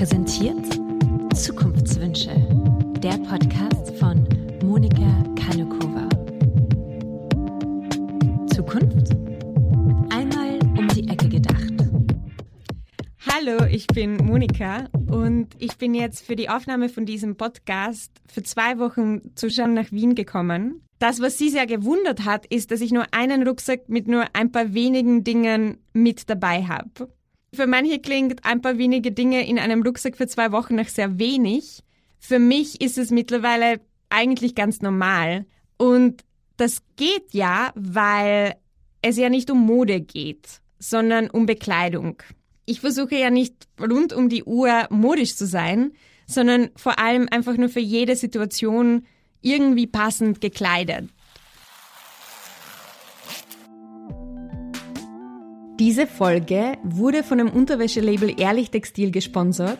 präsentiert Zukunftswünsche, der Podcast von Monika Kanukova. Zukunft? Einmal um die Ecke gedacht. Hallo, ich bin Monika und ich bin jetzt für die Aufnahme von diesem Podcast für zwei Wochen zusammen nach Wien gekommen. Das, was sie sehr gewundert hat, ist, dass ich nur einen Rucksack mit nur ein paar wenigen Dingen mit dabei habe. Für manche klingt ein paar wenige Dinge in einem Rucksack für zwei Wochen nach sehr wenig. Für mich ist es mittlerweile eigentlich ganz normal. Und das geht ja, weil es ja nicht um Mode geht, sondern um Bekleidung. Ich versuche ja nicht rund um die Uhr modisch zu sein, sondern vor allem einfach nur für jede Situation irgendwie passend gekleidet. Diese Folge wurde von dem Unterwäschelabel Ehrlich Textil gesponsert.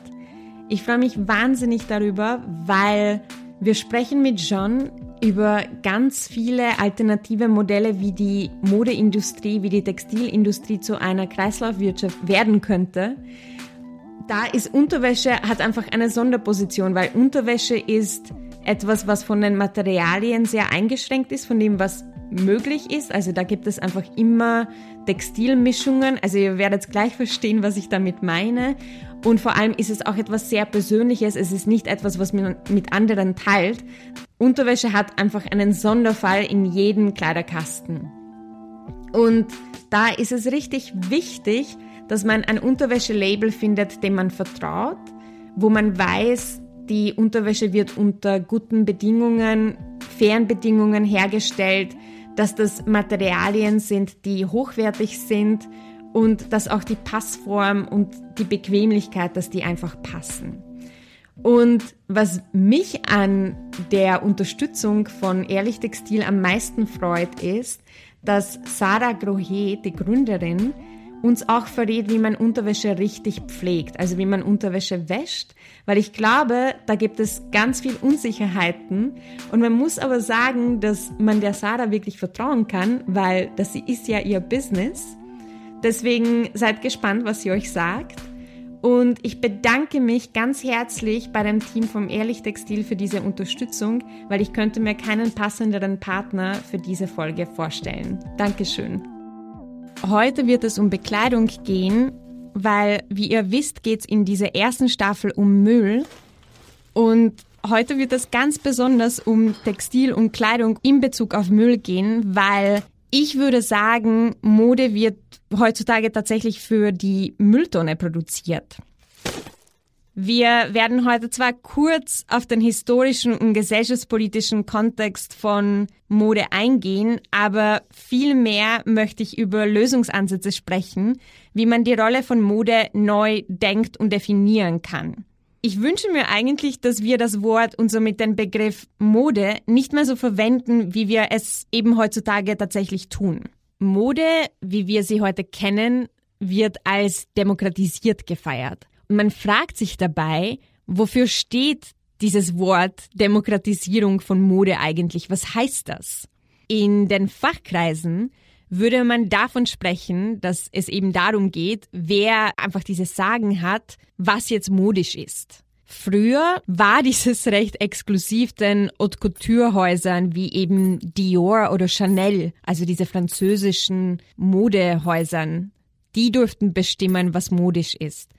Ich freue mich wahnsinnig darüber, weil wir sprechen mit John über ganz viele alternative Modelle, wie die Modeindustrie, wie die Textilindustrie zu einer Kreislaufwirtschaft werden könnte. Da ist Unterwäsche, hat einfach eine Sonderposition, weil Unterwäsche ist etwas, was von den Materialien sehr eingeschränkt ist, von dem, was möglich ist. Also da gibt es einfach immer Textilmischungen. Also ihr werdet gleich verstehen, was ich damit meine. Und vor allem ist es auch etwas sehr Persönliches. Es ist nicht etwas, was man mit anderen teilt. Unterwäsche hat einfach einen Sonderfall in jedem Kleiderkasten. Und da ist es richtig wichtig, dass man ein Unterwäschelabel findet, dem man vertraut, wo man weiß, die Unterwäsche wird unter guten Bedingungen, fairen Bedingungen hergestellt dass das Materialien sind, die hochwertig sind und dass auch die Passform und die Bequemlichkeit, dass die einfach passen. Und was mich an der Unterstützung von Ehrlich Textil am meisten freut, ist, dass Sarah Grohe, die Gründerin, uns auch verrät, wie man Unterwäsche richtig pflegt, also wie man Unterwäsche wäscht, weil ich glaube, da gibt es ganz viel Unsicherheiten und man muss aber sagen, dass man der Sarah wirklich vertrauen kann, weil das ist ja ihr Business. Deswegen seid gespannt, was sie euch sagt. Und ich bedanke mich ganz herzlich bei dem Team vom Ehrlich Textil für diese Unterstützung, weil ich könnte mir keinen passenderen Partner für diese Folge vorstellen. Dankeschön. Heute wird es um Bekleidung gehen, weil, wie ihr wisst, geht es in dieser ersten Staffel um Müll. Und heute wird es ganz besonders um Textil und Kleidung in Bezug auf Müll gehen, weil ich würde sagen, Mode wird heutzutage tatsächlich für die Mülltonne produziert. Wir werden heute zwar kurz auf den historischen und gesellschaftspolitischen Kontext von Mode eingehen, aber vielmehr möchte ich über Lösungsansätze sprechen, wie man die Rolle von Mode neu denkt und definieren kann. Ich wünsche mir eigentlich, dass wir das Wort und somit den Begriff Mode nicht mehr so verwenden, wie wir es eben heutzutage tatsächlich tun. Mode, wie wir sie heute kennen, wird als demokratisiert gefeiert. Man fragt sich dabei, wofür steht dieses Wort Demokratisierung von Mode eigentlich? Was heißt das? In den Fachkreisen würde man davon sprechen, dass es eben darum geht, wer einfach dieses Sagen hat, was jetzt modisch ist. Früher war dieses recht exklusiv den Haute Couture Häusern wie eben Dior oder Chanel, also diese französischen Modehäusern. Die durften bestimmen, was modisch ist.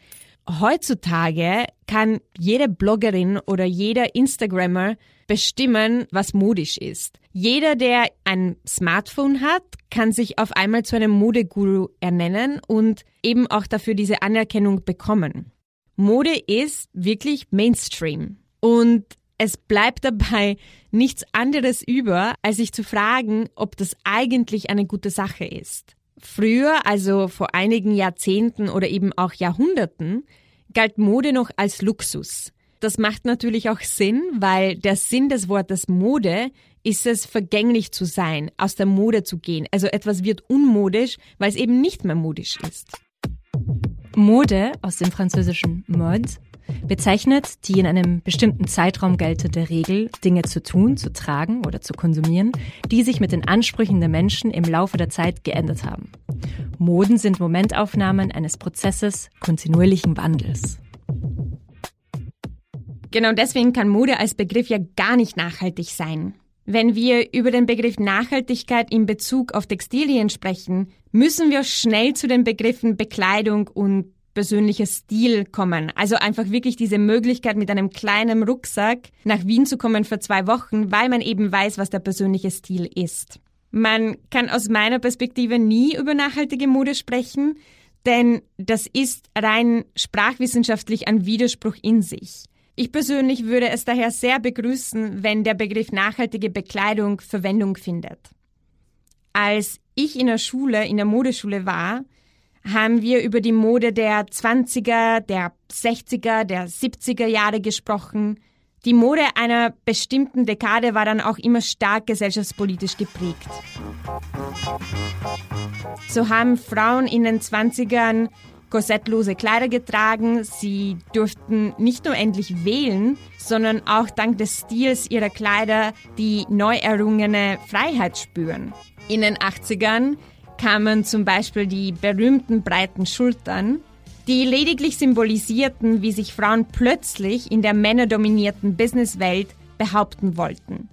Heutzutage kann jede Bloggerin oder jeder Instagrammer bestimmen, was modisch ist. Jeder, der ein Smartphone hat, kann sich auf einmal zu einem Modeguru ernennen und eben auch dafür diese Anerkennung bekommen. Mode ist wirklich Mainstream und es bleibt dabei nichts anderes über, als sich zu fragen, ob das eigentlich eine gute Sache ist. Früher, also vor einigen Jahrzehnten oder eben auch Jahrhunderten, galt Mode noch als Luxus. Das macht natürlich auch Sinn, weil der Sinn des Wortes Mode ist es, vergänglich zu sein, aus der Mode zu gehen. Also etwas wird unmodisch, weil es eben nicht mehr modisch ist. Mode aus dem französischen Mode bezeichnet die in einem bestimmten Zeitraum geltende Regel, Dinge zu tun, zu tragen oder zu konsumieren, die sich mit den Ansprüchen der Menschen im Laufe der Zeit geändert haben. Moden sind Momentaufnahmen eines Prozesses kontinuierlichen Wandels. Genau deswegen kann Mode als Begriff ja gar nicht nachhaltig sein. Wenn wir über den Begriff Nachhaltigkeit in Bezug auf Textilien sprechen, müssen wir schnell zu den Begriffen Bekleidung und persönlicher Stil kommen. Also einfach wirklich diese Möglichkeit, mit einem kleinen Rucksack nach Wien zu kommen für zwei Wochen, weil man eben weiß, was der persönliche Stil ist. Man kann aus meiner Perspektive nie über nachhaltige Mode sprechen, denn das ist rein sprachwissenschaftlich ein Widerspruch in sich. Ich persönlich würde es daher sehr begrüßen, wenn der Begriff nachhaltige Bekleidung Verwendung findet. Als ich in der Schule, in der Modeschule war, haben wir über die Mode der 20er, der 60er, der 70er Jahre gesprochen. Die Mode einer bestimmten Dekade war dann auch immer stark gesellschaftspolitisch geprägt. So haben Frauen in den 20ern korsettlose Kleider getragen. Sie durften nicht nur endlich wählen, sondern auch dank des Stils ihrer Kleider die neu errungene Freiheit spüren. In den 80ern kamen zum Beispiel die berühmten breiten Schultern, die lediglich symbolisierten, wie sich Frauen plötzlich in der männerdominierten Businesswelt behaupten wollten.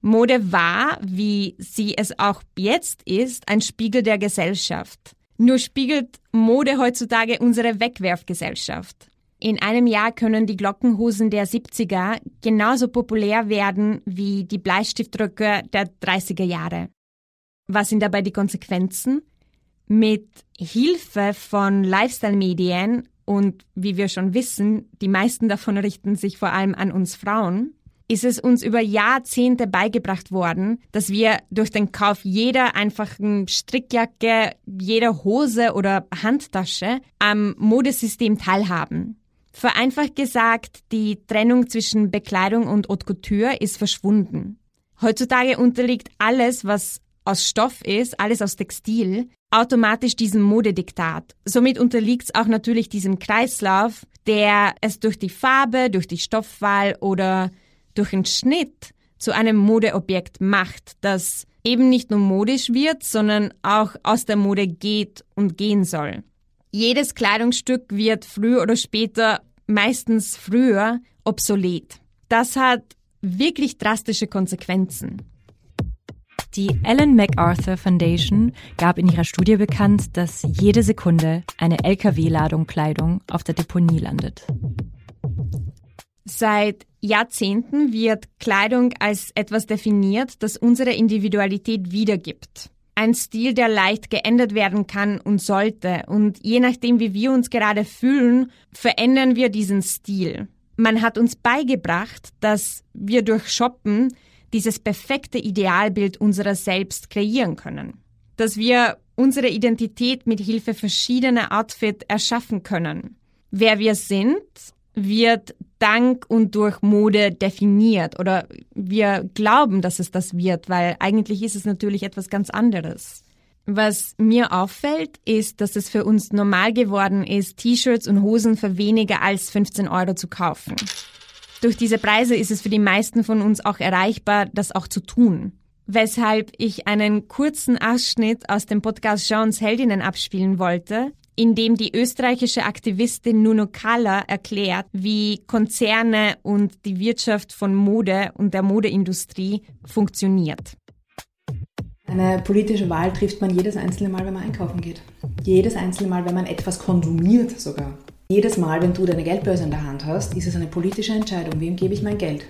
Mode war, wie sie es auch jetzt ist, ein Spiegel der Gesellschaft. Nur spiegelt Mode heutzutage unsere Wegwerfgesellschaft. In einem Jahr können die Glockenhosen der 70er genauso populär werden wie die Bleistiftröcke der 30er Jahre. Was sind dabei die Konsequenzen? Mit Hilfe von Lifestyle-Medien und wie wir schon wissen, die meisten davon richten sich vor allem an uns Frauen, ist es uns über Jahrzehnte beigebracht worden, dass wir durch den Kauf jeder einfachen Strickjacke, jeder Hose oder Handtasche am Modesystem teilhaben. Vereinfacht gesagt, die Trennung zwischen Bekleidung und Haute Couture ist verschwunden. Heutzutage unterliegt alles, was aus Stoff ist, alles aus Textil, automatisch diesem Modediktat. Somit unterliegt es auch natürlich diesem Kreislauf, der es durch die Farbe, durch die Stoffwahl oder durch den Schnitt zu einem Modeobjekt macht, das eben nicht nur modisch wird, sondern auch aus der Mode geht und gehen soll. Jedes Kleidungsstück wird früher oder später, meistens früher, obsolet. Das hat wirklich drastische Konsequenzen. Die Ellen MacArthur Foundation gab in ihrer Studie bekannt, dass jede Sekunde eine Lkw-Ladung Kleidung auf der Deponie landet. Seit Jahrzehnten wird Kleidung als etwas definiert, das unsere Individualität wiedergibt. Ein Stil, der leicht geändert werden kann und sollte. Und je nachdem, wie wir uns gerade fühlen, verändern wir diesen Stil. Man hat uns beigebracht, dass wir durch Shoppen dieses perfekte Idealbild unserer selbst kreieren können. Dass wir unsere Identität mit Hilfe verschiedener Outfits erschaffen können. Wer wir sind, wird dank und durch Mode definiert oder wir glauben, dass es das wird, weil eigentlich ist es natürlich etwas ganz anderes. Was mir auffällt, ist, dass es für uns normal geworden ist, T-Shirts und Hosen für weniger als 15 Euro zu kaufen. Durch diese Preise ist es für die meisten von uns auch erreichbar, das auch zu tun. Weshalb ich einen kurzen Ausschnitt aus dem Podcast Jeans Heldinnen abspielen wollte, in dem die österreichische Aktivistin Nuno Kalla erklärt, wie Konzerne und die Wirtschaft von Mode und der Modeindustrie funktioniert. Eine politische Wahl trifft man jedes einzelne Mal, wenn man einkaufen geht. Jedes einzelne Mal, wenn man etwas konsumiert sogar. Jedes Mal, wenn du deine Geldbörse in der Hand hast, ist es eine politische Entscheidung. Wem gebe ich mein Geld?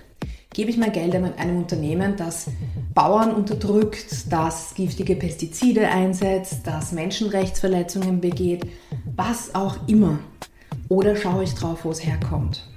Gebe ich mein Geld einem Unternehmen, das Bauern unterdrückt, das giftige Pestizide einsetzt, das Menschenrechtsverletzungen begeht, was auch immer? Oder schaue ich drauf, wo es herkommt?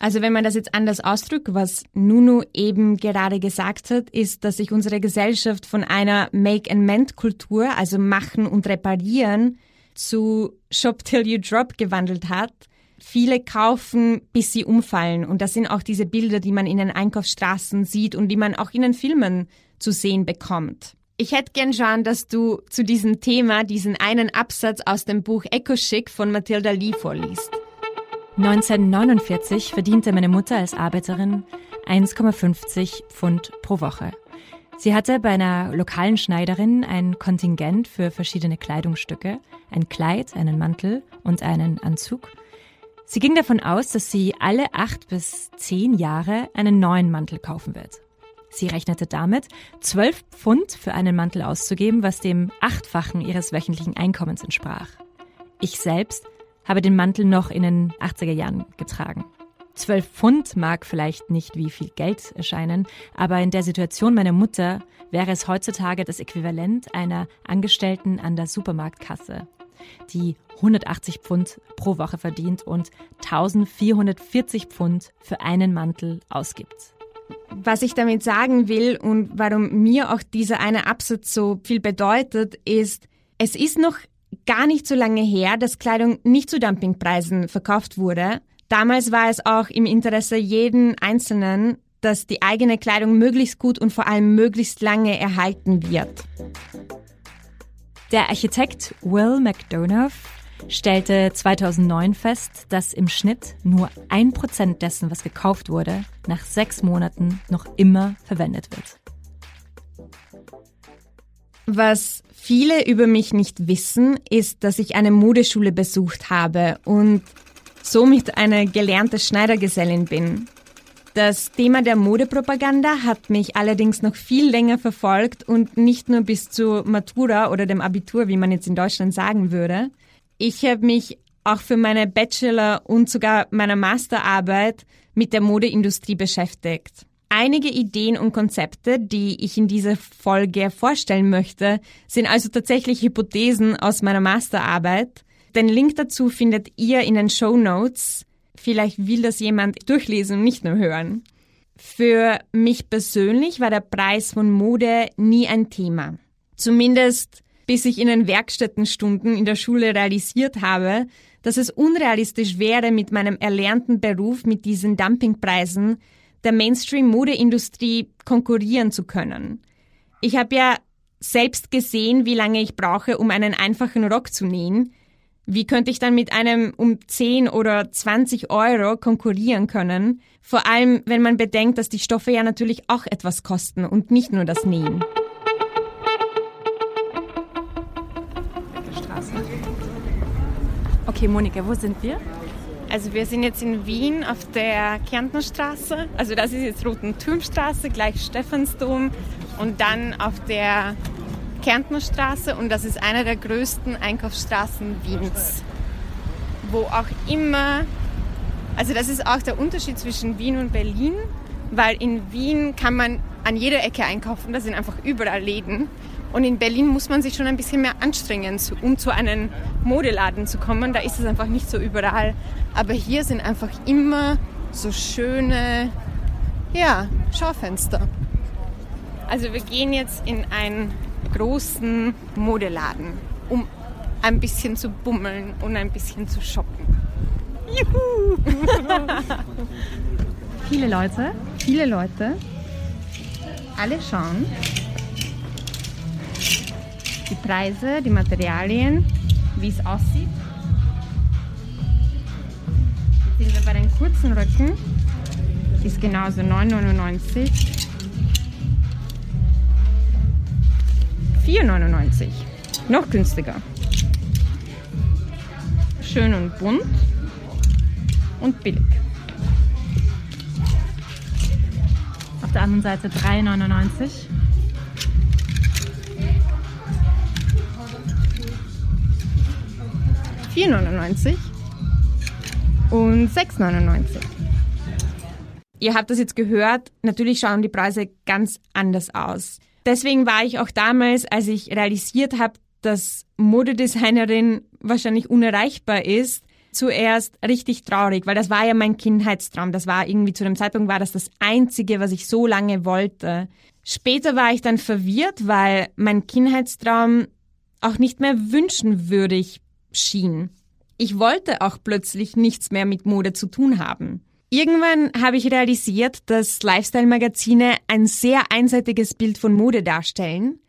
Also wenn man das jetzt anders ausdrückt, was Nuno eben gerade gesagt hat, ist, dass sich unsere Gesellschaft von einer Make-and-Mend-Kultur, also machen und reparieren, zu Shop Till You Drop gewandelt hat. Viele kaufen, bis sie umfallen. Und das sind auch diese Bilder, die man in den Einkaufsstraßen sieht und die man auch in den Filmen zu sehen bekommt. Ich hätte gern, Jean, dass du zu diesem Thema diesen einen Absatz aus dem Buch Eco Chic von Mathilda Lee vorliest. 1949 verdiente meine Mutter als Arbeiterin 1,50 Pfund pro Woche. Sie hatte bei einer lokalen Schneiderin ein Kontingent für verschiedene Kleidungsstücke, ein Kleid, einen Mantel und einen Anzug. Sie ging davon aus, dass sie alle acht bis zehn Jahre einen neuen Mantel kaufen wird. Sie rechnete damit, zwölf Pfund für einen Mantel auszugeben, was dem Achtfachen ihres wöchentlichen Einkommens entsprach. Ich selbst habe den Mantel noch in den 80er Jahren getragen. Zwölf Pfund mag vielleicht nicht wie viel Geld erscheinen, aber in der Situation meiner Mutter wäre es heutzutage das Äquivalent einer Angestellten an der Supermarktkasse, die 180 Pfund pro Woche verdient und 1440 Pfund für einen Mantel ausgibt. Was ich damit sagen will und warum mir auch dieser eine Absatz so viel bedeutet, ist, es ist noch gar nicht so lange her, dass Kleidung nicht zu Dumpingpreisen verkauft wurde. Damals war es auch im Interesse jeden Einzelnen, dass die eigene Kleidung möglichst gut und vor allem möglichst lange erhalten wird. Der Architekt Will McDonough stellte 2009 fest, dass im Schnitt nur ein Prozent dessen, was gekauft wurde, nach sechs Monaten noch immer verwendet wird. Was viele über mich nicht wissen, ist, dass ich eine Modeschule besucht habe und somit eine gelernte Schneidergesellin bin. Das Thema der Modepropaganda hat mich allerdings noch viel länger verfolgt und nicht nur bis zur Matura oder dem Abitur, wie man jetzt in Deutschland sagen würde. Ich habe mich auch für meine Bachelor- und sogar meine Masterarbeit mit der Modeindustrie beschäftigt. Einige Ideen und Konzepte, die ich in dieser Folge vorstellen möchte, sind also tatsächlich Hypothesen aus meiner Masterarbeit. Den Link dazu findet ihr in den Show Notes. Vielleicht will das jemand durchlesen und nicht nur hören. Für mich persönlich war der Preis von Mode nie ein Thema. Zumindest bis ich in den Werkstättenstunden in der Schule realisiert habe, dass es unrealistisch wäre, mit meinem erlernten Beruf mit diesen Dumpingpreisen der Mainstream-Modeindustrie konkurrieren zu können. Ich habe ja selbst gesehen, wie lange ich brauche, um einen einfachen Rock zu nähen. Wie könnte ich dann mit einem um 10 oder 20 Euro konkurrieren können? Vor allem, wenn man bedenkt, dass die Stoffe ja natürlich auch etwas kosten und nicht nur das Nähen. Okay, Monika, wo sind wir? Also wir sind jetzt in Wien auf der Kärntnerstraße. Also das ist jetzt Rotenturmstraße, gleich Stephansdom und dann auf der Kärntnerstraße und das ist eine der größten Einkaufsstraßen Wiens, wo auch immer, also das ist auch der Unterschied zwischen Wien und Berlin, weil in Wien kann man an jeder Ecke einkaufen, da sind einfach überall Läden und in Berlin muss man sich schon ein bisschen mehr anstrengen, um zu einem Modeladen zu kommen. Da ist es einfach nicht so überall. Aber hier sind einfach immer so schöne, ja, Schaufenster. Also wir gehen jetzt in einen großen Modeladen, um ein bisschen zu bummeln und ein bisschen zu shoppen. Juhu! viele Leute. Viele Leute. Alle schauen die Preise, die Materialien, wie es aussieht. Jetzt sind wir bei den kurzen Röcken. Ist genauso 9,99. 4,99. Noch günstiger. Schön und bunt und billig. Auf der anderen Seite 3,99. 4,99 und 6,99. Ihr habt das jetzt gehört, natürlich schauen die Preise ganz anders aus. Deswegen war ich auch damals, als ich realisiert habe, dass Modedesignerin wahrscheinlich unerreichbar ist, zuerst richtig traurig, weil das war ja mein Kindheitstraum. Das war irgendwie zu dem Zeitpunkt war das das einzige, was ich so lange wollte. Später war ich dann verwirrt, weil mein Kindheitstraum auch nicht mehr wünschenwürdig schien. Ich wollte auch plötzlich nichts mehr mit Mode zu tun haben. Irgendwann habe ich realisiert, dass Lifestyle-Magazine ein sehr einseitiges Bild von Mode darstellen.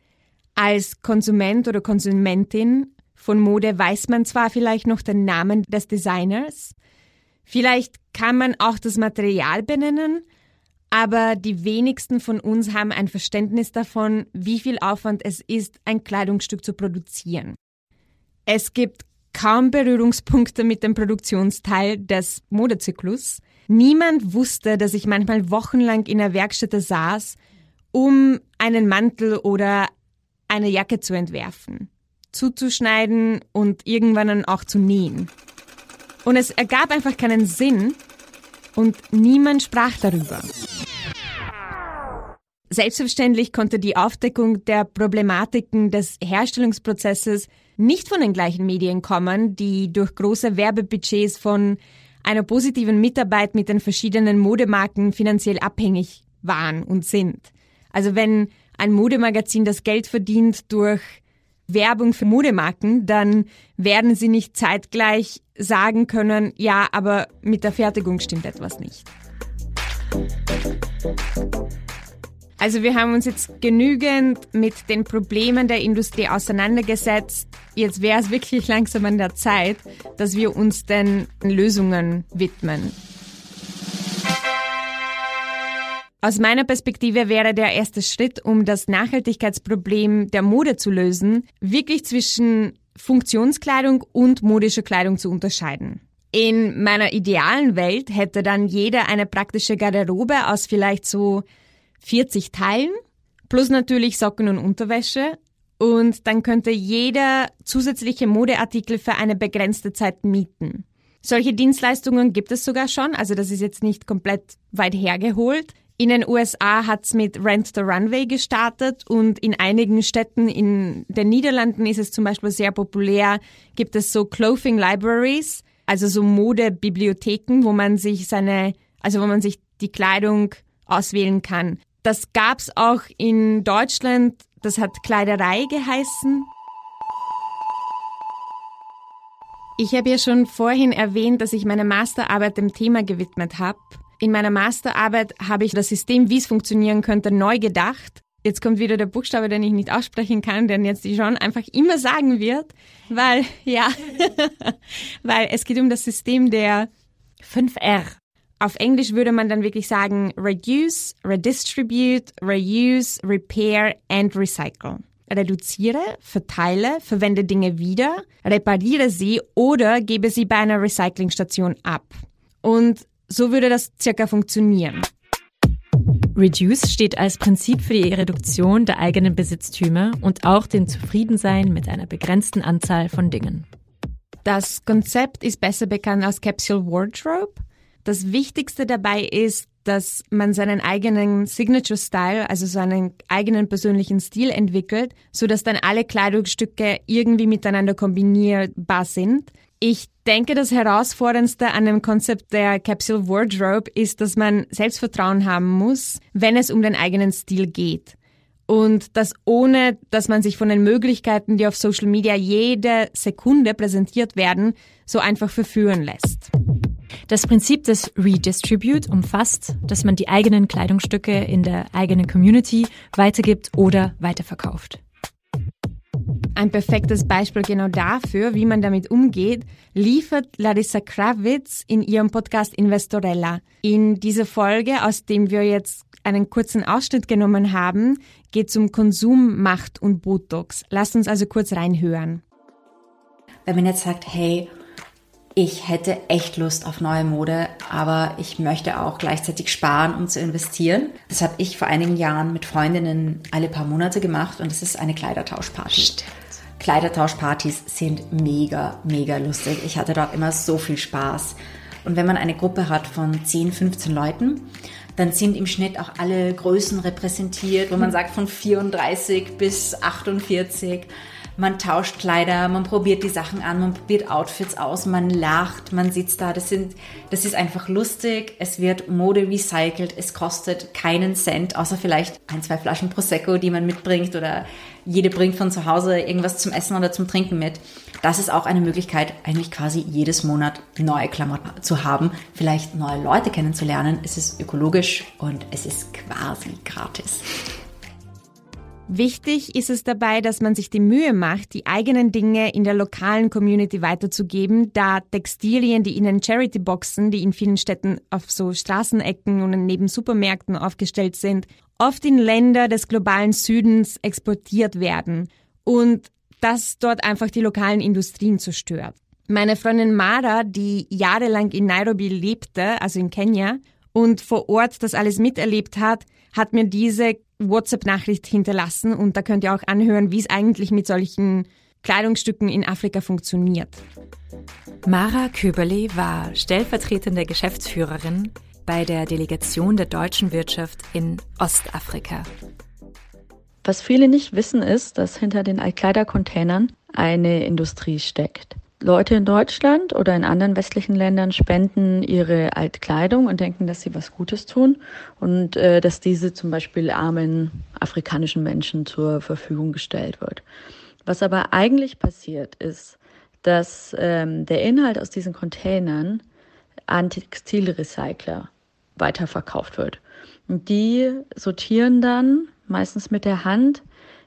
Als Konsument oder Konsumentin von Mode weiß man zwar vielleicht noch den Namen des Designers, vielleicht kann man auch das Material benennen, aber die wenigsten von uns haben ein Verständnis davon, wie viel Aufwand es ist, ein Kleidungsstück zu produzieren. Es gibt kaum Berührungspunkte mit dem Produktionsteil des Modezyklus. Niemand wusste, dass ich manchmal wochenlang in der Werkstätte saß, um einen Mantel oder eine Jacke zu entwerfen, zuzuschneiden und irgendwann dann auch zu nähen. Und es ergab einfach keinen Sinn und niemand sprach darüber. Selbstverständlich konnte die Aufdeckung der Problematiken des Herstellungsprozesses nicht von den gleichen Medien kommen, die durch große Werbebudgets von einer positiven Mitarbeit mit den verschiedenen Modemarken finanziell abhängig waren und sind. Also wenn ein Modemagazin das Geld verdient durch Werbung für Modemarken, dann werden sie nicht zeitgleich sagen können, ja, aber mit der Fertigung stimmt etwas nicht. Also wir haben uns jetzt genügend mit den Problemen der Industrie auseinandergesetzt. Jetzt wäre es wirklich langsam an der Zeit, dass wir uns den Lösungen widmen. Aus meiner Perspektive wäre der erste Schritt, um das Nachhaltigkeitsproblem der Mode zu lösen, wirklich zwischen Funktionskleidung und modischer Kleidung zu unterscheiden. In meiner idealen Welt hätte dann jeder eine praktische Garderobe aus vielleicht so 40 Teilen, plus natürlich Socken und Unterwäsche. Und dann könnte jeder zusätzliche Modeartikel für eine begrenzte Zeit mieten. Solche Dienstleistungen gibt es sogar schon, also das ist jetzt nicht komplett weit hergeholt. In den USA hat's mit Rent the Runway gestartet und in einigen Städten in den Niederlanden ist es zum Beispiel sehr populär, gibt es so Clothing Libraries, also so Modebibliotheken, wo man sich seine, also wo man sich die Kleidung auswählen kann. Das gab's auch in Deutschland, das hat Kleiderei geheißen. Ich habe ja schon vorhin erwähnt, dass ich meine Masterarbeit dem Thema gewidmet habe. In meiner Masterarbeit habe ich das System, wie es funktionieren könnte, neu gedacht. Jetzt kommt wieder der Buchstabe, den ich nicht aussprechen kann, den jetzt die Jean einfach immer sagen wird, weil, ja, weil es geht um das System der 5R. Auf Englisch würde man dann wirklich sagen reduce, redistribute, reuse, repair and recycle. Reduziere, verteile, verwende Dinge wieder, repariere sie oder gebe sie bei einer Recyclingstation ab. Und so würde das circa funktionieren. Reduce steht als Prinzip für die Reduktion der eigenen Besitztümer und auch den Zufriedensein mit einer begrenzten Anzahl von Dingen. Das Konzept ist besser bekannt als Capsule Wardrobe. Das Wichtigste dabei ist, dass man seinen eigenen Signature Style, also seinen eigenen persönlichen Stil entwickelt, so dass dann alle Kleidungsstücke irgendwie miteinander kombinierbar sind. Ich denke, das Herausforderndste an dem Konzept der Capsule Wardrobe ist, dass man Selbstvertrauen haben muss, wenn es um den eigenen Stil geht. Und das ohne, dass man sich von den Möglichkeiten, die auf Social Media jede Sekunde präsentiert werden, so einfach verführen lässt. Das Prinzip des Redistribute umfasst, dass man die eigenen Kleidungsstücke in der eigenen Community weitergibt oder weiterverkauft. Ein perfektes Beispiel genau dafür, wie man damit umgeht, liefert Larissa Kravitz in ihrem Podcast Investorella. In dieser Folge, aus dem wir jetzt einen kurzen Ausschnitt genommen haben, geht es um Konsum, Macht und Botox. Lasst uns also kurz reinhören. Wenn man jetzt sagt, hey, ich hätte echt Lust auf neue Mode, aber ich möchte auch gleichzeitig sparen, um zu investieren. Das habe ich vor einigen Jahren mit Freundinnen alle paar Monate gemacht und es ist eine Kleidertauschparty. Stimmt. Kleidertauschpartys sind mega, mega lustig. Ich hatte dort immer so viel Spaß. Und wenn man eine Gruppe hat von 10, 15 Leuten, dann sind im Schnitt auch alle Größen repräsentiert, wo man sagt von 34 bis 48 man tauscht Kleider, man probiert die Sachen an, man probiert Outfits aus, man lacht, man sitzt da. Das, sind, das ist einfach lustig. Es wird Mode recycelt. Es kostet keinen Cent, außer vielleicht ein, zwei Flaschen Prosecco, die man mitbringt oder jede bringt von zu Hause irgendwas zum Essen oder zum Trinken mit. Das ist auch eine Möglichkeit, eigentlich quasi jedes Monat neue Klamotten zu haben, vielleicht neue Leute kennenzulernen. Es ist ökologisch und es ist quasi gratis. Wichtig ist es dabei, dass man sich die Mühe macht, die eigenen Dinge in der lokalen Community weiterzugeben, da Textilien, die in den Charity-Boxen, die in vielen Städten auf so Straßenecken und neben Supermärkten aufgestellt sind, oft in Länder des globalen Südens exportiert werden. Und das dort einfach die lokalen Industrien zerstört. Meine Freundin Mara, die jahrelang in Nairobi lebte, also in Kenia, und vor Ort das alles miterlebt hat, hat mir diese WhatsApp-Nachricht hinterlassen und da könnt ihr auch anhören, wie es eigentlich mit solchen Kleidungsstücken in Afrika funktioniert. Mara Köberle war stellvertretende Geschäftsführerin bei der Delegation der deutschen Wirtschaft in Ostafrika. Was viele nicht wissen, ist, dass hinter den Altkleidercontainern eine Industrie steckt. Leute in Deutschland oder in anderen westlichen Ländern spenden ihre Altkleidung und denken, dass sie was Gutes tun und äh, dass diese zum Beispiel armen afrikanischen Menschen zur Verfügung gestellt wird. Was aber eigentlich passiert ist, dass ähm, der Inhalt aus diesen Containern an Textilrecycler weiterverkauft wird. Und die sortieren dann meistens mit der Hand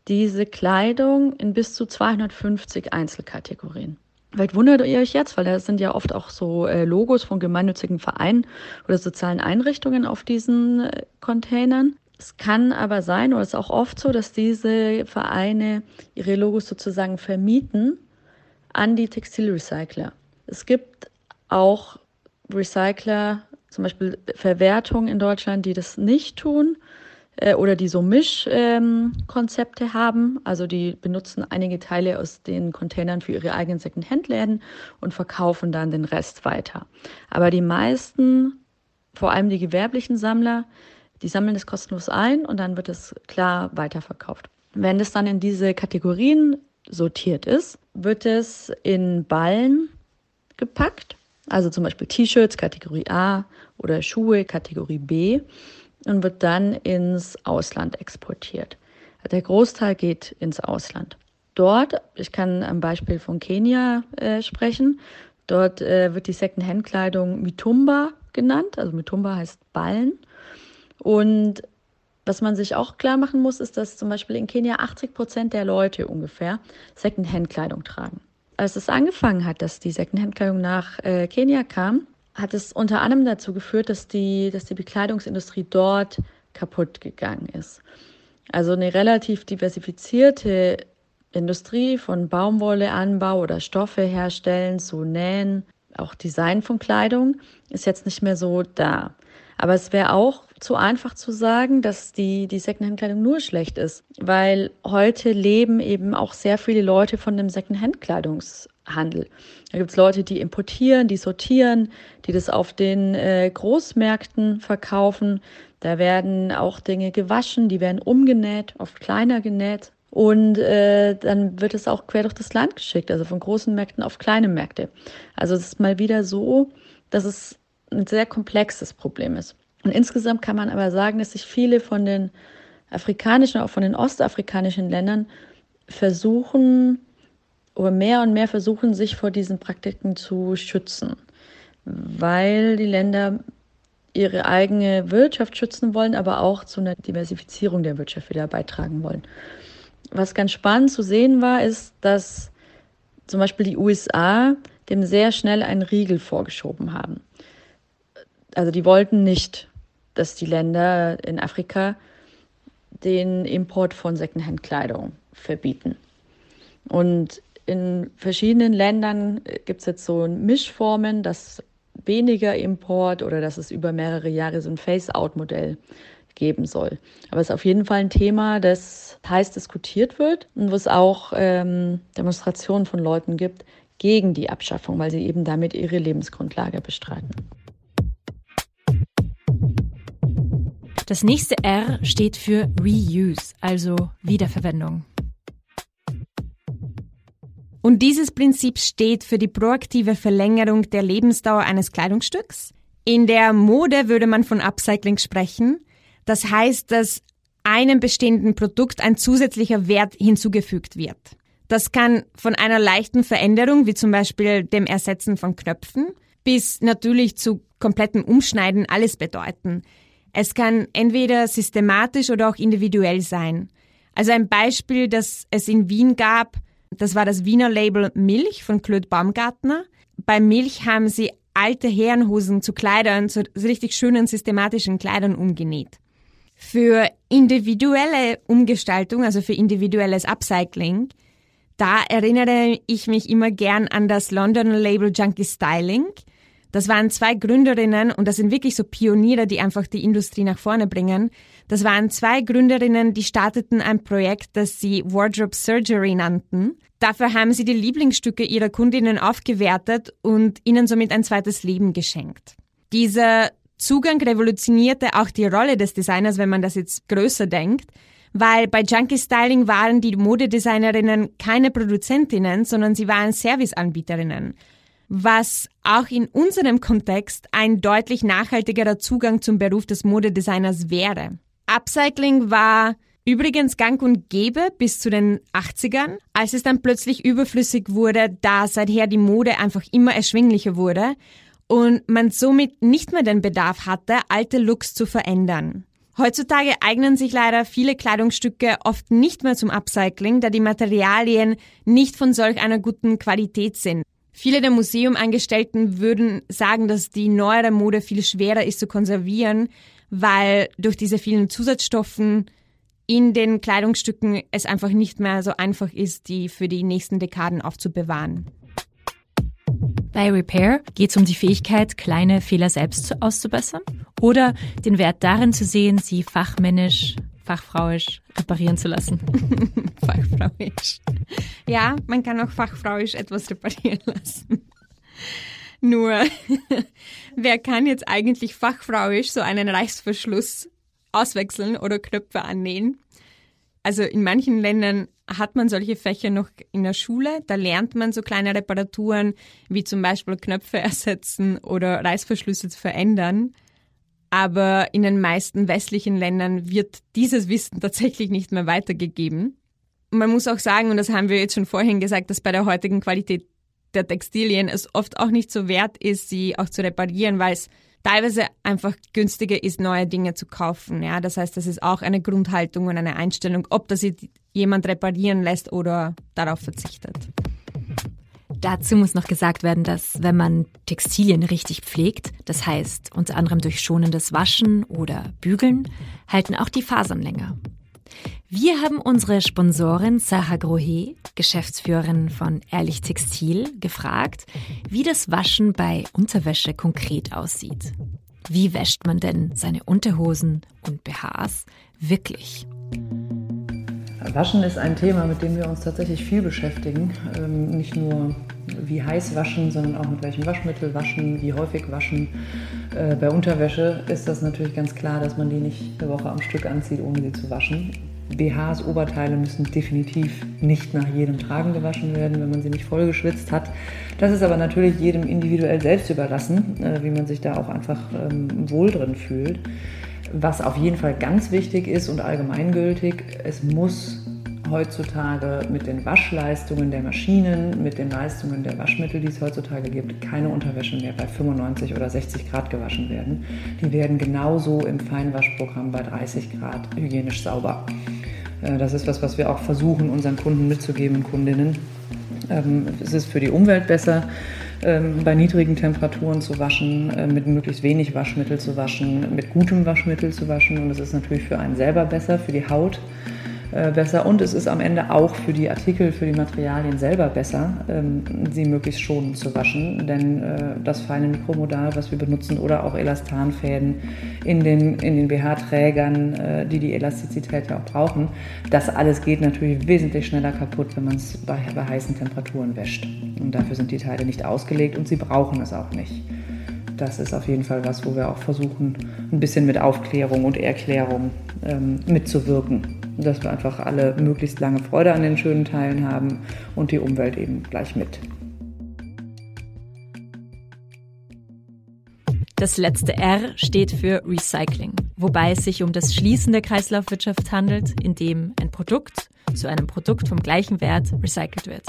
diese Kleidung in bis zu 250 Einzelkategorien. Vielleicht wundert ihr euch jetzt, weil da sind ja oft auch so äh, Logos von gemeinnützigen Vereinen oder sozialen Einrichtungen auf diesen äh, Containern. Es kann aber sein, oder es ist auch oft so, dass diese Vereine ihre Logos sozusagen vermieten an die Textilrecycler. Es gibt auch Recycler, zum Beispiel Verwertung in Deutschland, die das nicht tun äh, oder die so Mischkonzepte ähm, haben. Also die benutzen einige Teile aus den Containern für ihre eigenen Second-Hand-Läden und verkaufen dann den Rest weiter. Aber die meisten, vor allem die gewerblichen Sammler, die sammeln das kostenlos ein und dann wird es klar weiterverkauft. Wenn das dann in diese Kategorien sortiert ist, wird es in Ballen gepackt. Also zum Beispiel T-Shirts Kategorie A oder Schuhe Kategorie B und wird dann ins Ausland exportiert. Der Großteil geht ins Ausland. Dort, ich kann am Beispiel von Kenia äh, sprechen, dort äh, wird die Second-Hand-Kleidung Mitumba genannt, also Mitumba heißt Ballen. Und was man sich auch klar machen muss, ist, dass zum Beispiel in Kenia 80 Prozent der Leute ungefähr Second-Hand-Kleidung tragen. Als es angefangen hat, dass die Second-Hand-Kleidung nach äh, Kenia kam, hat es unter anderem dazu geführt, dass die, dass die Bekleidungsindustrie dort kaputt gegangen ist. Also eine relativ diversifizierte Industrie von Baumwolle, Anbau oder Stoffe herstellen zu Nähen, auch Design von Kleidung ist jetzt nicht mehr so da. Aber es wäre auch zu einfach zu sagen, dass die, die Secondhand-Kleidung nur schlecht ist, weil heute leben eben auch sehr viele Leute von dem Secondhand-Kleidungshandel. Da gibt es Leute, die importieren, die sortieren, die das auf den äh, Großmärkten verkaufen. Da werden auch Dinge gewaschen, die werden umgenäht, oft kleiner genäht. Und äh, dann wird es auch quer durch das Land geschickt, also von großen Märkten auf kleine Märkte. Also es ist mal wieder so, dass es ein sehr komplexes Problem ist. Und insgesamt kann man aber sagen, dass sich viele von den afrikanischen, auch von den ostafrikanischen Ländern versuchen, oder mehr und mehr versuchen, sich vor diesen Praktiken zu schützen, weil die Länder ihre eigene Wirtschaft schützen wollen, aber auch zu einer Diversifizierung der Wirtschaft wieder beitragen wollen. Was ganz spannend zu sehen war, ist, dass zum Beispiel die USA dem sehr schnell einen Riegel vorgeschoben haben. Also die wollten nicht, dass die Länder in Afrika den Import von Secondhand-Kleidung verbieten. Und in verschiedenen Ländern äh, gibt es jetzt so Mischformen, dass weniger Import oder dass es über mehrere Jahre so ein Face-out-Modell geben soll. Aber es ist auf jeden Fall ein Thema, das heiß diskutiert wird und wo es auch ähm, Demonstrationen von Leuten gibt gegen die Abschaffung, weil sie eben damit ihre Lebensgrundlage bestreiten. Das nächste R steht für Reuse, also Wiederverwendung. Und dieses Prinzip steht für die proaktive Verlängerung der Lebensdauer eines Kleidungsstücks. In der Mode würde man von Upcycling sprechen. Das heißt, dass einem bestehenden Produkt ein zusätzlicher Wert hinzugefügt wird. Das kann von einer leichten Veränderung, wie zum Beispiel dem Ersetzen von Knöpfen, bis natürlich zu komplettem Umschneiden alles bedeuten. Es kann entweder systematisch oder auch individuell sein. Also ein Beispiel, das es in Wien gab, das war das Wiener Label Milch von Claude Baumgartner. Bei Milch haben sie alte Herrenhosen zu Kleidern, zu richtig schönen systematischen Kleidern umgenäht. Für individuelle Umgestaltung, also für individuelles Upcycling, Da erinnere ich mich immer gern an das Londoner Label Junkie Styling. Das waren zwei Gründerinnen und das sind wirklich so Pioniere, die einfach die Industrie nach vorne bringen. Das waren zwei Gründerinnen, die starteten ein Projekt, das sie Wardrobe Surgery nannten. Dafür haben sie die Lieblingsstücke ihrer Kundinnen aufgewertet und ihnen somit ein zweites Leben geschenkt. Dieser Zugang revolutionierte auch die Rolle des Designers, wenn man das jetzt größer denkt, weil bei Junkie Styling waren die Modedesignerinnen keine Produzentinnen, sondern sie waren Serviceanbieterinnen, was auch in unserem Kontext ein deutlich nachhaltigerer Zugang zum Beruf des Modedesigners wäre. Upcycling war übrigens gang und gäbe bis zu den 80ern, als es dann plötzlich überflüssig wurde, da seither die Mode einfach immer erschwinglicher wurde und man somit nicht mehr den Bedarf hatte, alte Looks zu verändern. Heutzutage eignen sich leider viele Kleidungsstücke oft nicht mehr zum Upcycling, da die Materialien nicht von solch einer guten Qualität sind. Viele der Museumangestellten würden sagen, dass die neuere Mode viel schwerer ist zu konservieren, weil durch diese vielen Zusatzstoffen in den Kleidungsstücken es einfach nicht mehr so einfach ist, die für die nächsten Dekaden aufzubewahren. Bei Repair geht es um die Fähigkeit, kleine Fehler selbst auszubessern oder den Wert darin zu sehen, sie fachmännisch, fachfrauisch reparieren zu lassen. fachfrauisch. Ja, man kann auch fachfrauisch etwas reparieren lassen. Nur, wer kann jetzt eigentlich fachfrauisch so einen Reißverschluss auswechseln oder Knöpfe annähen? Also in manchen Ländern hat man solche Fächer noch in der Schule. Da lernt man so kleine Reparaturen, wie zum Beispiel Knöpfe ersetzen oder Reißverschlüsse zu verändern. Aber in den meisten westlichen Ländern wird dieses Wissen tatsächlich nicht mehr weitergegeben. Man muss auch sagen, und das haben wir jetzt schon vorhin gesagt, dass bei der heutigen Qualität der Textilien es oft auch nicht so wert ist, sie auch zu reparieren, weil es teilweise einfach günstiger ist, neue Dinge zu kaufen. Ja, das heißt, das ist auch eine Grundhaltung und eine Einstellung, ob das jemand reparieren lässt oder darauf verzichtet. Dazu muss noch gesagt werden, dass wenn man Textilien richtig pflegt, das heißt unter anderem durch schonendes Waschen oder Bügeln, halten auch die Fasern länger. Wir haben unsere Sponsorin Saha Grohe, Geschäftsführerin von Ehrlich Textil, gefragt, wie das Waschen bei Unterwäsche konkret aussieht. Wie wäscht man denn seine Unterhosen und BHs wirklich? Waschen ist ein Thema, mit dem wir uns tatsächlich viel beschäftigen. Ähm, nicht nur wie heiß waschen, sondern auch mit welchem Waschmittel waschen, wie häufig waschen. Äh, bei Unterwäsche ist das natürlich ganz klar, dass man die nicht eine Woche am Stück anzieht, ohne sie zu waschen. BHs, Oberteile müssen definitiv nicht nach jedem Tragen gewaschen werden, wenn man sie nicht voll geschwitzt hat. Das ist aber natürlich jedem individuell selbst überlassen, äh, wie man sich da auch einfach ähm, wohl drin fühlt. Was auf jeden Fall ganz wichtig ist und allgemeingültig, es muss heutzutage mit den Waschleistungen der Maschinen, mit den Leistungen der Waschmittel, die es heutzutage gibt, keine Unterwäsche mehr bei 95 oder 60 Grad gewaschen werden. Die werden genauso im Feinwaschprogramm bei 30 Grad hygienisch sauber. Äh, das ist was, was wir auch versuchen, unseren Kunden mitzugeben und Kundinnen. Ähm, es ist für die Umwelt besser, bei niedrigen Temperaturen zu waschen, äh, mit möglichst wenig Waschmittel zu waschen, mit gutem Waschmittel zu waschen. Und es ist natürlich für einen selber besser, für die Haut besser. Und es ist am Ende auch für die Artikel, für die Materialien selber besser, ähm, sie möglichst schonend zu waschen, denn äh, das feine Mikromodal, was wir benutzen oder auch Elastanfäden in den, in den BH-Trägern, äh, die die Elastizität ja auch brauchen, das alles geht natürlich wesentlich schneller kaputt, wenn man es bei, bei heißen Temperaturen wäscht. Und dafür sind die Teile nicht ausgelegt und sie brauchen es auch nicht. Das ist auf jeden Fall was, wo wir auch versuchen, ein bisschen mit Aufklärung und Erklärung ähm, mitzuwirken dass wir einfach alle möglichst lange Freude an den schönen Teilen haben und die Umwelt eben gleich mit. Das letzte R steht für Recycling, wobei es sich um das Schließen der Kreislaufwirtschaft handelt, in dem ein Produkt zu einem Produkt vom gleichen Wert recycelt wird.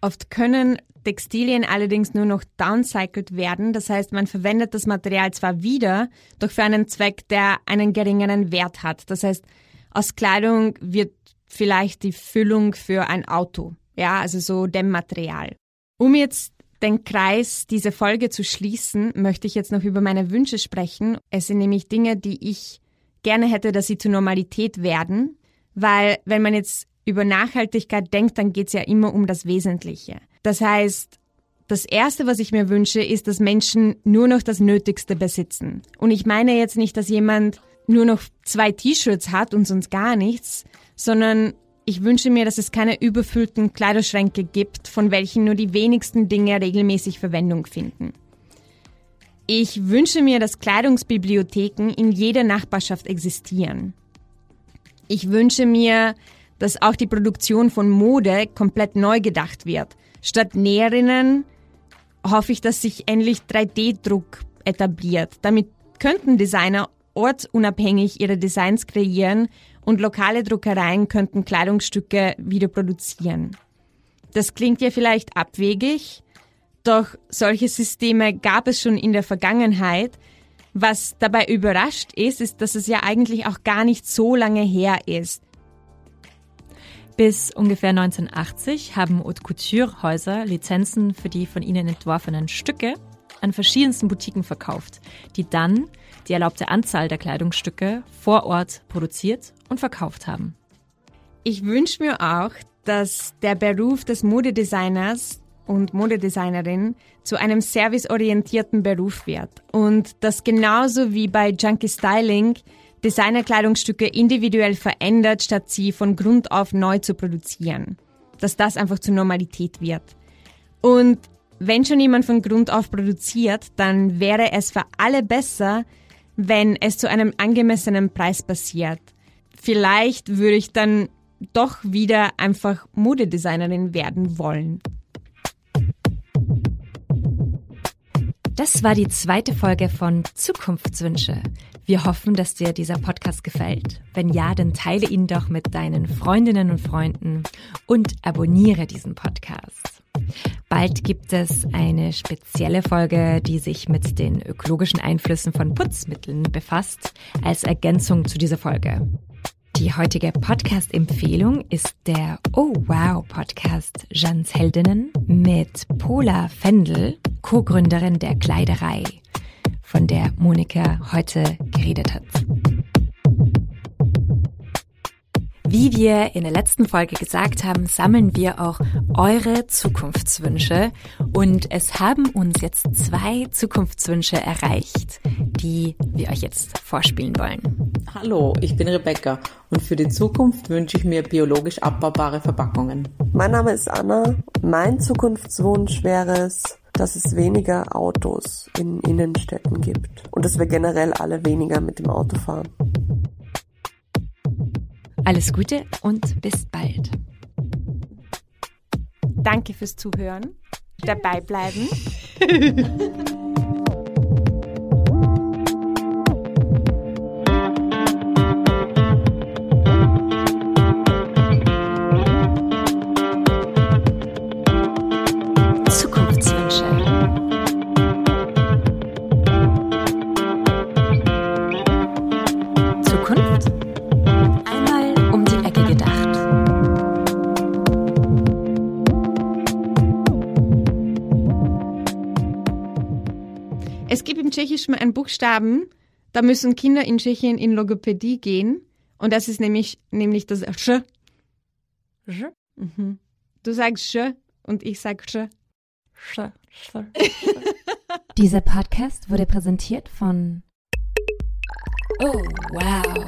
Oft können Textilien allerdings nur noch downcycled werden. Das heißt, man verwendet das Material zwar wieder, doch für einen Zweck, der einen geringeren Wert hat. Das heißt, aus Kleidung wird vielleicht die Füllung für ein Auto. Ja, also so Dämmmaterial. Um jetzt den Kreis dieser Folge zu schließen, möchte ich jetzt noch über meine Wünsche sprechen. Es sind nämlich Dinge, die ich gerne hätte, dass sie zur Normalität werden. Weil wenn man jetzt über Nachhaltigkeit denkt, dann geht es ja immer um das Wesentliche. Das heißt, das Erste, was ich mir wünsche, ist, dass Menschen nur noch das Nötigste besitzen. Und ich meine jetzt nicht, dass jemand nur noch zwei T-Shirts hat und sonst gar nichts, sondern ich wünsche mir, dass es keine überfüllten Kleiderschränke gibt, von welchen nur die wenigsten Dinge regelmäßig Verwendung finden. Ich wünsche mir, dass Kleidungsbibliotheken in jeder Nachbarschaft existieren. Ich wünsche mir, dass auch die Produktion von Mode komplett neu gedacht wird. Statt Näherinnen hoffe ich, dass sich endlich 3D-Druck etabliert. Damit könnten Designer ortsunabhängig ihre Designs kreieren und lokale Druckereien könnten Kleidungsstücke wieder produzieren. Das klingt ja vielleicht abwegig, doch solche Systeme gab es schon in der Vergangenheit. Was dabei überrascht ist, ist, dass es ja eigentlich auch gar nicht so lange her ist. Bis ungefähr 1980 haben Haute Couture Häuser Lizenzen für die von ihnen entworfenen Stücke an verschiedensten Boutiquen verkauft, die dann die erlaubte Anzahl der Kleidungsstücke vor Ort produziert und verkauft haben. Ich wünsche mir auch, dass der Beruf des Modedesigners und Modedesignerin zu einem serviceorientierten Beruf wird und dass genauso wie bei Junkie Styling Designerkleidungsstücke individuell verändert, statt sie von Grund auf neu zu produzieren. Dass das einfach zur Normalität wird. Und wenn schon jemand von Grund auf produziert, dann wäre es für alle besser, wenn es zu einem angemessenen Preis passiert. Vielleicht würde ich dann doch wieder einfach Modedesignerin werden wollen. Das war die zweite Folge von Zukunftswünsche. Wir hoffen, dass dir dieser Podcast gefällt. Wenn ja, dann teile ihn doch mit deinen Freundinnen und Freunden und abonniere diesen Podcast. Bald gibt es eine spezielle Folge, die sich mit den ökologischen Einflüssen von Putzmitteln befasst, als Ergänzung zu dieser Folge. Die heutige Podcast-Empfehlung ist der Oh Wow Podcast Jans Heldinnen mit Pola Fendel, Co-Gründerin der Kleiderei, von der Monika heute geredet hat. Wie wir in der letzten Folge gesagt haben, sammeln wir auch eure Zukunftswünsche und es haben uns jetzt zwei Zukunftswünsche erreicht, die wir euch jetzt vorspielen wollen. Hallo, ich bin Rebecca und für die Zukunft wünsche ich mir biologisch abbaubare Verpackungen. Mein Name ist Anna. Mein Zukunftswunsch wäre es, dass es weniger Autos in Innenstädten gibt und dass wir generell alle weniger mit dem Auto fahren. Alles Gute und bis bald. Danke fürs Zuhören, dabei bleiben. Buchstaben, da müssen Kinder in Tschechien in Logopädie gehen. Und das ist nämlich, nämlich das Sch. Sch? Mhm. Du sagst Sch und ich sag Sch. Sch, sch, sch. Dieser Podcast wurde präsentiert von Oh, wow.